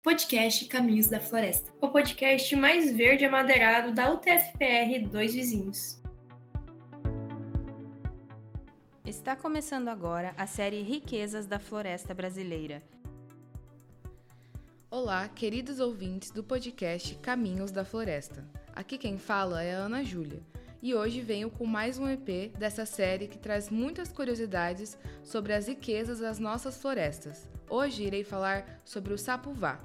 Podcast Caminhos da Floresta, o podcast mais verde amadeirado da UTFPR Dois Vizinhos. Está começando agora a série Riquezas da Floresta Brasileira. Olá, queridos ouvintes do podcast Caminhos da Floresta. Aqui quem fala é a Ana Júlia e hoje venho com mais um EP dessa série que traz muitas curiosidades sobre as riquezas das nossas florestas. Hoje irei falar sobre o sapuvá.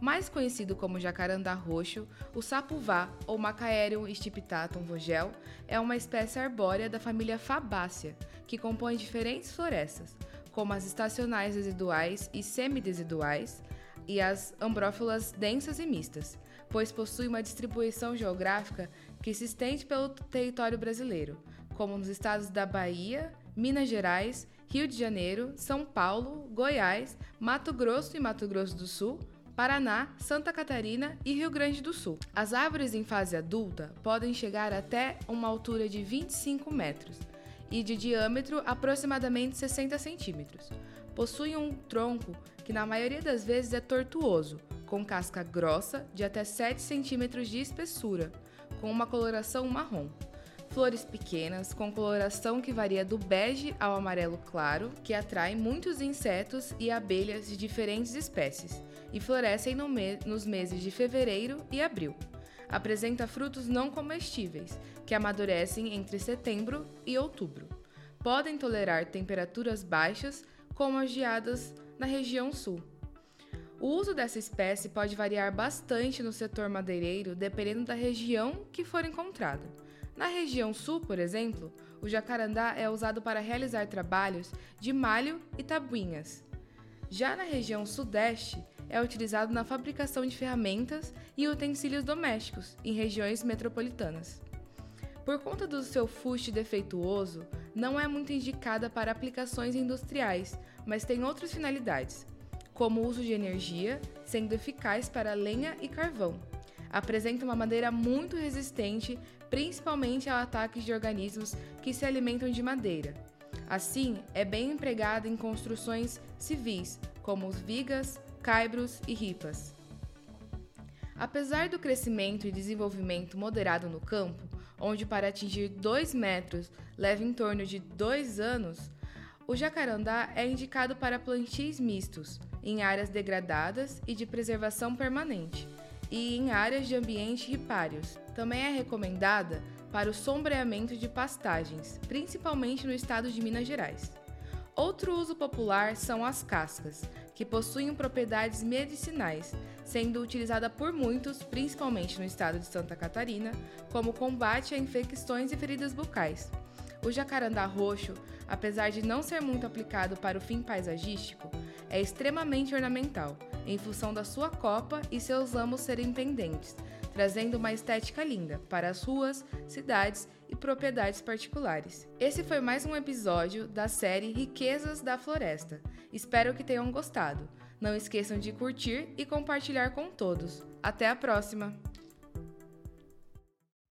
Mais conhecido como jacarandá roxo, o sapuvá, ou Macaerium stipitatum vogel, é uma espécie arbórea da família Fabácea, que compõe diferentes florestas, como as estacionais residuais e semidesiduais, e as ambrófilas densas e mistas, pois possui uma distribuição geográfica que se estende pelo território brasileiro, como nos estados da Bahia, Minas Gerais, Rio de Janeiro, São Paulo, Goiás, Mato Grosso e Mato Grosso do Sul, Paraná, Santa Catarina e Rio Grande do Sul. As árvores em fase adulta podem chegar até uma altura de 25 metros e de diâmetro aproximadamente 60 centímetros. Possuem um tronco que na maioria das vezes é tortuoso, com casca grossa de até 7 centímetros de espessura, com uma coloração marrom. Flores pequenas, com coloração que varia do bege ao amarelo claro, que atraem muitos insetos e abelhas de diferentes espécies, e florescem no me nos meses de fevereiro e abril. Apresenta frutos não comestíveis, que amadurecem entre setembro e outubro. Podem tolerar temperaturas baixas, como as geadas na região sul. O uso dessa espécie pode variar bastante no setor madeireiro dependendo da região que for encontrada. Na região sul, por exemplo, o jacarandá é usado para realizar trabalhos de malho e tabuinhas. Já na região sudeste, é utilizado na fabricação de ferramentas e utensílios domésticos em regiões metropolitanas. Por conta do seu fuste defeituoso, não é muito indicada para aplicações industriais, mas tem outras finalidades, como uso de energia, sendo eficaz para lenha e carvão. Apresenta uma madeira muito resistente, principalmente a ataques de organismos que se alimentam de madeira. Assim, é bem empregada em construções civis, como os vigas, caibros e ripas. Apesar do crescimento e desenvolvimento moderado no campo, onde para atingir 2 metros leva em torno de 2 anos, o jacarandá é indicado para plantios mistos, em áreas degradadas e de preservação permanente, e em áreas de ambiente ripários. Também é recomendada para o sombreamento de pastagens, principalmente no estado de Minas Gerais. Outro uso popular são as cascas, que possuem propriedades medicinais, sendo utilizada por muitos, principalmente no estado de Santa Catarina, como combate a infecções e feridas bucais. O jacarandá roxo, apesar de não ser muito aplicado para o fim paisagístico, é extremamente ornamental, em função da sua copa e seus ramos serem pendentes, trazendo uma estética linda para as ruas, cidades e propriedades particulares. Esse foi mais um episódio da série Riquezas da Floresta. Espero que tenham gostado. Não esqueçam de curtir e compartilhar com todos. Até a próxima!